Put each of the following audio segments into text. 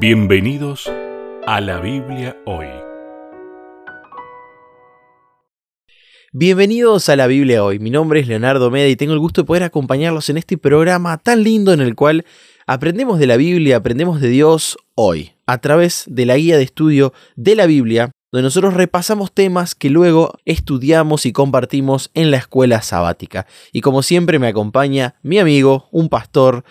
Bienvenidos a la Biblia hoy. Bienvenidos a la Biblia hoy. Mi nombre es Leonardo Meda y tengo el gusto de poder acompañarlos en este programa tan lindo en el cual aprendemos de la Biblia, aprendemos de Dios hoy, a través de la guía de estudio de la Biblia, donde nosotros repasamos temas que luego estudiamos y compartimos en la escuela sabática. Y como siempre me acompaña mi amigo, un pastor,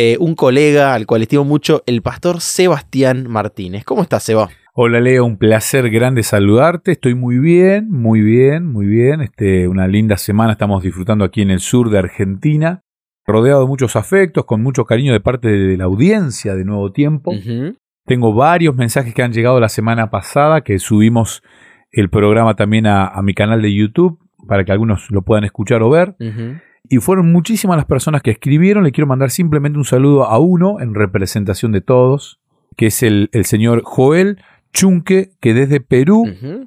eh, un colega al cual estimo mucho, el pastor Sebastián Martínez. ¿Cómo estás, Seba? Hola Leo, un placer grande saludarte. Estoy muy bien, muy bien, muy bien. Este, una linda semana estamos disfrutando aquí en el sur de Argentina, rodeado de muchos afectos, con mucho cariño de parte de la audiencia de Nuevo Tiempo. Tengo varios mensajes que han llegado la semana pasada, que subimos el programa también a, mi canal de YouTube para que algunos lo puedan escuchar o ver. Y fueron muchísimas las personas que escribieron. Le quiero mandar simplemente un saludo a uno en representación de todos, que es el, señor Joel Chunque, que desde Perú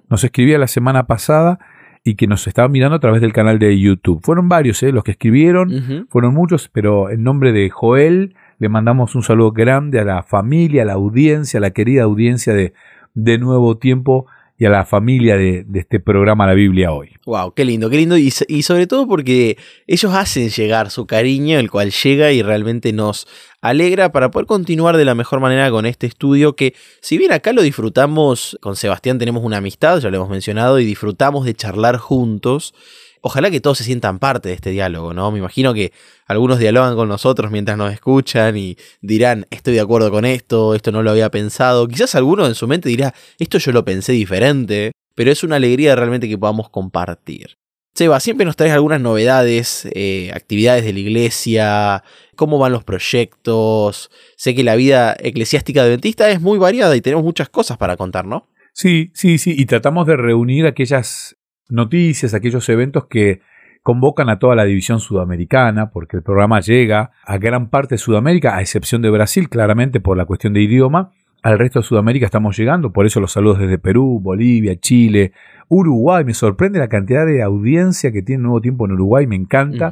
nos escribía la semana pasada y que nos estaba mirando a través del canal de YouTube. Fueron varios ¿eh? los que escribieron, fueron muchos, pero en nombre de Joel le mandamos un saludo grande a la familia, a la audiencia, a la querida audiencia de, de Nuevo Tiempo y a la familia de, este programa La Biblia hoy. Wow, qué lindo, qué lindo. Y, y, sobre todo porque ellos hacen llegar su cariño, el cual llega y realmente nos alegra para poder continuar de la mejor manera con este estudio que, si bien acá lo disfrutamos, con Sebastián tenemos una amistad, ya lo hemos mencionado, y disfrutamos de charlar juntos ojalá que todos se sientan parte de este diálogo, ¿no? Me imagino que algunos dialogan con nosotros mientras nos escuchan y dirán, estoy de acuerdo con esto, esto no lo había pensado. Quizás alguno en su mente dirá, esto yo lo pensé diferente, pero es una alegría realmente que podamos compartir. Seba, siempre nos traes algunas novedades, eh, actividades de la iglesia, cómo van los proyectos. Sé que la vida eclesiástica adventista es muy variada y tenemos muchas cosas para contar, ¿no? Sí, sí, sí, y tratamos de reunir aquellas noticias, aquellos eventos que convocan a toda la división sudamericana, porque el programa llega a gran parte de Sudamérica, a excepción de Brasil, claramente por la cuestión de idioma. Al resto de Sudamérica estamos llegando, por eso los saludos desde Perú, Bolivia, Chile, Uruguay. Me sorprende la cantidad de audiencia que tiene Nuevo Tiempo en Uruguay, me encanta.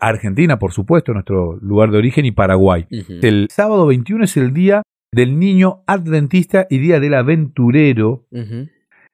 Argentina, por supuesto, nuestro lugar de origen, y Paraguay. El sábado 21 es el día del niño adventista y día del aventurero.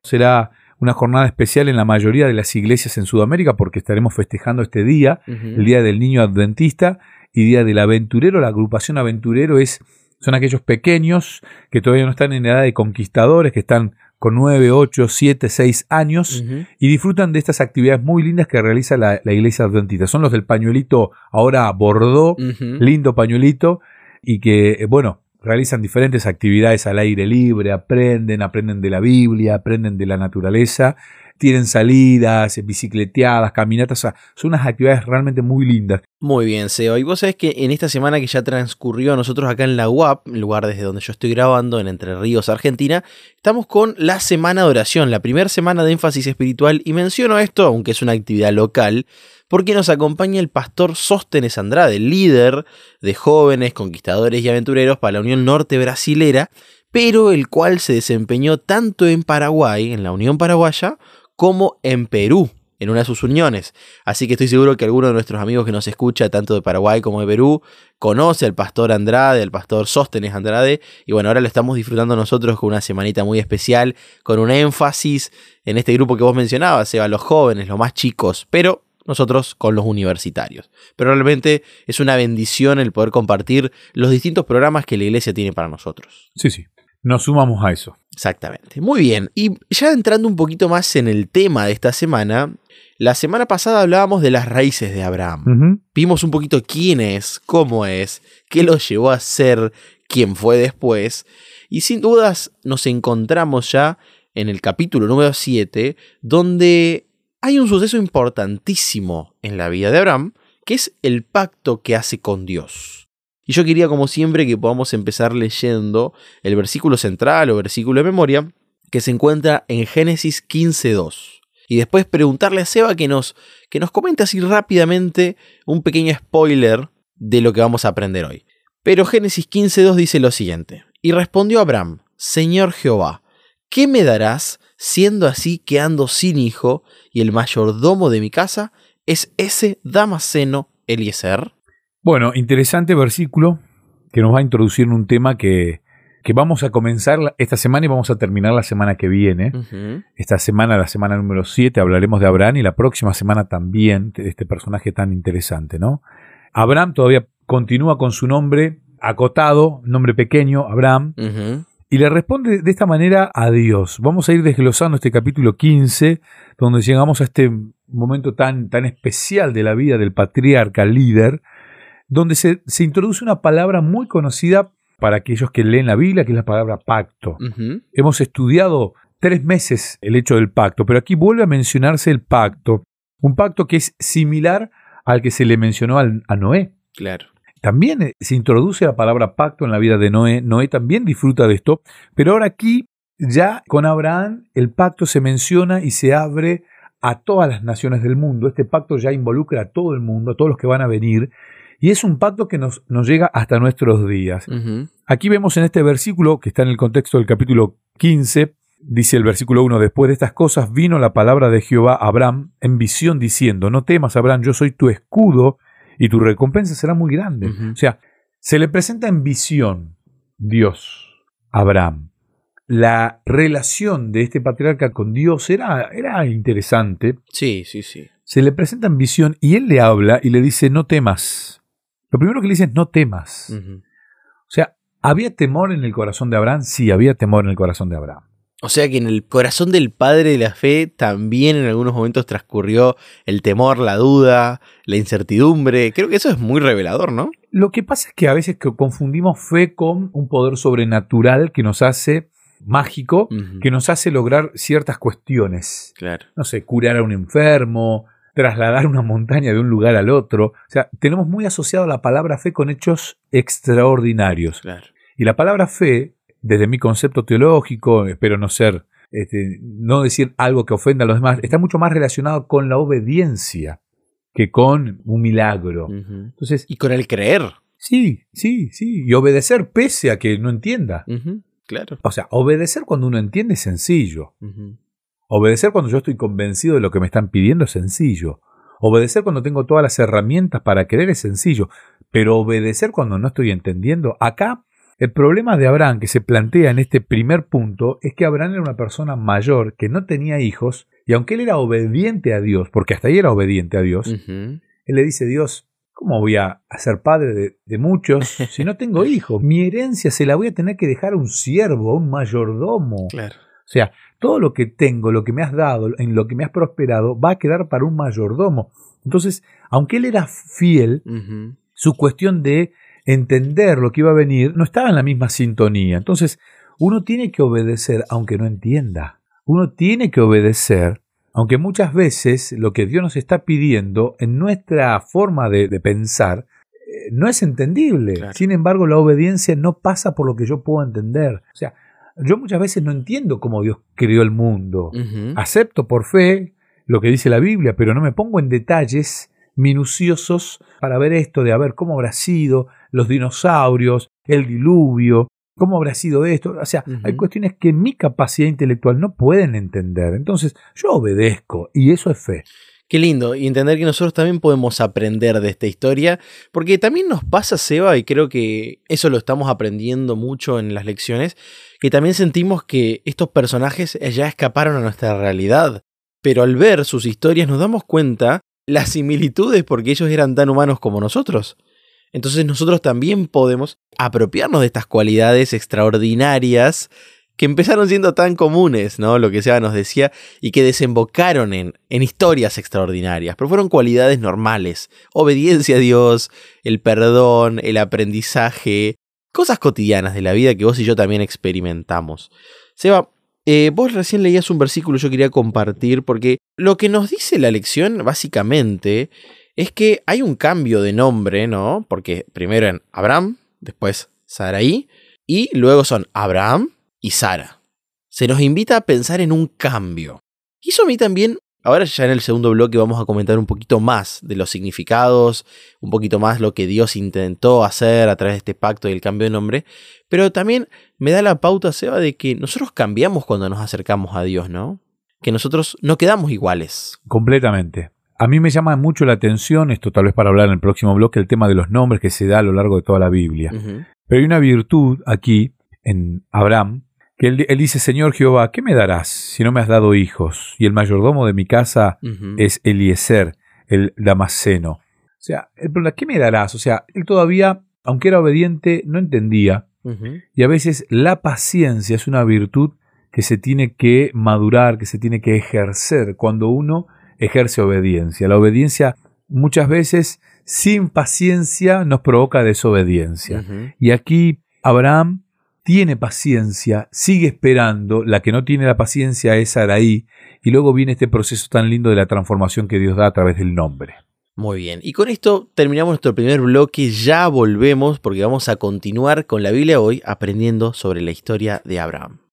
Será una jornada especial en la mayoría de las iglesias en Sudamérica porque estaremos festejando este día, el Día del Niño Adventista y Día del Aventurero. La agrupación Aventurero es, son aquellos pequeños que todavía no están en edad de conquistadores, que están con 9, 8, 7, 6 años y disfrutan de estas actividades muy lindas que realiza la, iglesia adventista. Son los del pañuelito ahora bordó, lindo pañuelito, y que, bueno, realizan diferentes actividades al aire libre, aprenden, aprenden de la Biblia, aprenden de la naturaleza, tienen salidas, bicicleteadas, caminatas, son unas actividades realmente muy lindas. Muy bien, Seo. Y vos sabés que en esta semana que ya transcurrió nosotros acá en la UAP, lugar desde donde yo estoy grabando, en Entre Ríos, Argentina, estamos con la semana de oración, la primera semana de énfasis espiritual, y menciono esto, aunque es una actividad local, porque nos acompaña el pastor Sóstenes Andrade, líder de jóvenes, conquistadores y aventureros para la Unión Norte Brasilera, pero el cual se desempeñó tanto en Paraguay, en la Unión Paraguaya, como en Perú, en una de sus uniones. Así que estoy seguro que alguno de nuestros amigos que nos escucha, tanto de Paraguay como de Perú, conoce al pastor Andrade, al pastor Sóstenes Andrade. Y bueno, ahora lo estamos disfrutando nosotros con una semanita muy especial, con un énfasis en este grupo que vos mencionabas, Eva, los jóvenes, los más chicos, pero nosotros con los universitarios. Pero realmente es una bendición el poder compartir los distintos programas que la iglesia tiene para nosotros. Sí, sí. Nos sumamos a eso. Exactamente. Muy bien. Y ya entrando un poquito más en el tema de esta semana, la semana pasada hablábamos de las raíces de Abraham. Vimos un poquito quién es, cómo es, qué lo llevó a ser quién fue después. Y sin dudas nos encontramos ya en el capítulo número 7, donde hay un suceso importantísimo en la vida de Abraham, que es el pacto que hace con Dios. Y yo quería, como siempre, que podamos empezar leyendo el versículo central o versículo de memoria que se encuentra en Génesis 15.2. Y después preguntarle a Seba que nos, que nos comente así rápidamente un pequeño spoiler de lo que vamos a aprender hoy. Pero Génesis 15.2 dice lo siguiente. Y respondió Abraham, Señor Jehová, ¿qué me darás siendo así que ando sin hijo y el mayordomo de mi casa es ese Damaseno Eliezer? Bueno, interesante versículo que nos va a introducir en un tema que, que vamos a comenzar esta semana y vamos a terminar la semana que viene. Esta semana, la semana número 7, hablaremos de Abraham y la próxima semana también de este personaje tan interesante, ¿no? Abraham todavía continúa con su nombre acotado, nombre pequeño, Abraham, y le responde de esta manera a Dios. Vamos a ir desglosando este capítulo 15, donde llegamos a este momento tan, tan especial de la vida del patriarca líder, donde se, se introduce una palabra muy conocida para aquellos que leen la Biblia, que es la palabra pacto. Hemos estudiado tres meses el hecho del pacto, pero aquí vuelve a mencionarse el pacto, un pacto que es similar al que se le mencionó a Noé. Claro. También eh, se introduce la palabra pacto en la vida de Noé. Noé también disfruta de esto, pero ahora aquí ya con Abraham el pacto se menciona y se abre a todas las naciones del mundo. Este pacto ya involucra a todo el mundo, a todos los que van a venir, y es un pacto que nos, nos llega hasta nuestros días. Aquí vemos en este versículo, que está en el contexto del capítulo 15, dice el versículo 1, después de estas cosas vino la palabra de Jehová a Abraham en visión diciendo, no temas, Abraham, yo soy tu escudo y tu recompensa será muy grande. O sea, se le presenta en visión Dios, Abraham. La relación de este patriarca con Dios era, era interesante. Sí, sí, sí. Se le presenta en visión y él le habla y le dice, no temas. Lo primero que le dice es no temas. O sea, ¿había temor en el corazón de Abraham? Sí, había temor en el corazón de Abraham. O sea que en el corazón del padre de la fe también en algunos momentos transcurrió el temor, la duda, la incertidumbre. Creo que eso es muy revelador, ¿no? Lo que pasa es que a veces confundimos fe con un poder sobrenatural que nos hace mágico, que nos hace lograr ciertas cuestiones. Claro. No sé, curar a un enfermo, trasladar una montaña de un lugar al otro. O sea, tenemos muy asociado la palabra fe con hechos extraordinarios. Y la palabra fe, desde mi concepto teológico, espero no ser, este, no decir algo que ofenda a los demás, está mucho más relacionado con la obediencia que con un milagro. Entonces, y con el creer. Sí, sí, sí. Y obedecer pese a que no entienda. Claro. O sea, obedecer cuando uno entiende es sencillo. Obedecer cuando yo estoy convencido de lo que me están pidiendo es sencillo. Obedecer cuando tengo todas las herramientas para querer es sencillo. Pero obedecer cuando no estoy entendiendo, acá el problema de Abraham que se plantea en este primer punto es que Abraham era una persona mayor que no tenía hijos y aunque él era obediente a Dios, porque hasta ahí era obediente a Dios, él le dice Dios, ¿cómo voy a ser padre de, de muchos si no tengo hijos? Mi herencia se la voy a tener que dejar a un siervo, a un mayordomo. Claro. O sea, todo lo que tengo, lo que me has dado, en lo que me has prosperado, va a quedar para un mayordomo. Entonces, aunque él era fiel, su cuestión de entender lo que iba a venir no estaba en la misma sintonía. Entonces, uno tiene que obedecer aunque no entienda. Uno tiene que obedecer, aunque muchas veces lo que Dios nos está pidiendo en nuestra forma de, pensar eh, no es entendible. Sin embargo, la obediencia no pasa por lo que yo puedo entender. O sea, yo muchas veces no entiendo cómo Dios creó el mundo. Acepto por fe lo que dice la Biblia, pero no me pongo en detalles minuciosos para ver esto de a ver cómo habrá sido los dinosaurios, el diluvio, cómo habrá sido esto. O sea, hay cuestiones que mi capacidad intelectual no pueden entender. Entonces, yo obedezco y eso es fe. Qué lindo, y entender que nosotros también podemos aprender de esta historia, porque también nos pasa, Seba, y creo que eso lo estamos aprendiendo mucho en las lecciones, que también sentimos que estos personajes ya escaparon a nuestra realidad, pero al ver sus historias nos damos cuenta las similitudes porque ellos eran tan humanos como nosotros. Entonces nosotros también podemos apropiarnos de estas cualidades extraordinarias que empezaron siendo tan comunes, ¿no? Lo que Seba nos decía, y que desembocaron en, en historias extraordinarias, pero fueron cualidades normales. Obediencia a Dios, el perdón, el aprendizaje, cosas cotidianas de la vida que vos y yo también experimentamos. Seba, eh, vos recién leías un versículo yo quería compartir porque lo que nos dice la lección básicamente es que hay un cambio de nombre, ¿no? Porque primero en Abraham, después Saraí, y luego son Abraham y Sara. Se nos invita a pensar en un cambio. Y eso a mí también, ahora ya en el segundo bloque vamos a comentar un poquito más de los significados, un poquito más lo que Dios intentó hacer a través de este pacto y el cambio de nombre, pero también me da la pauta, Seba, de que nosotros cambiamos cuando nos acercamos a Dios, ¿no? Que nosotros no quedamos iguales. Completamente. A mí me llama mucho la atención, esto tal vez para hablar en el próximo bloque, el tema de los nombres que se da a lo largo de toda la Biblia. Pero hay una virtud aquí en Abraham, que él, dice, Señor Jehová, ¿qué me darás si no me has dado hijos? Y el mayordomo de mi casa es Eliezer, el Damasceno. O sea, el problema, ¿qué me darás? O sea, él todavía, aunque era obediente, no entendía. Y a veces la paciencia es una virtud que se tiene que madurar, que se tiene que ejercer cuando uno ejerce obediencia. La obediencia muchas veces sin paciencia nos provoca desobediencia. Y aquí Abraham tiene paciencia, sigue esperando, la que no tiene la paciencia es Araí, y luego viene este proceso tan lindo de la transformación que Dios da a través del nombre. Muy bien, y con esto terminamos nuestro primer bloque, ya volvemos porque vamos a continuar con la Biblia hoy aprendiendo sobre la historia de Abraham.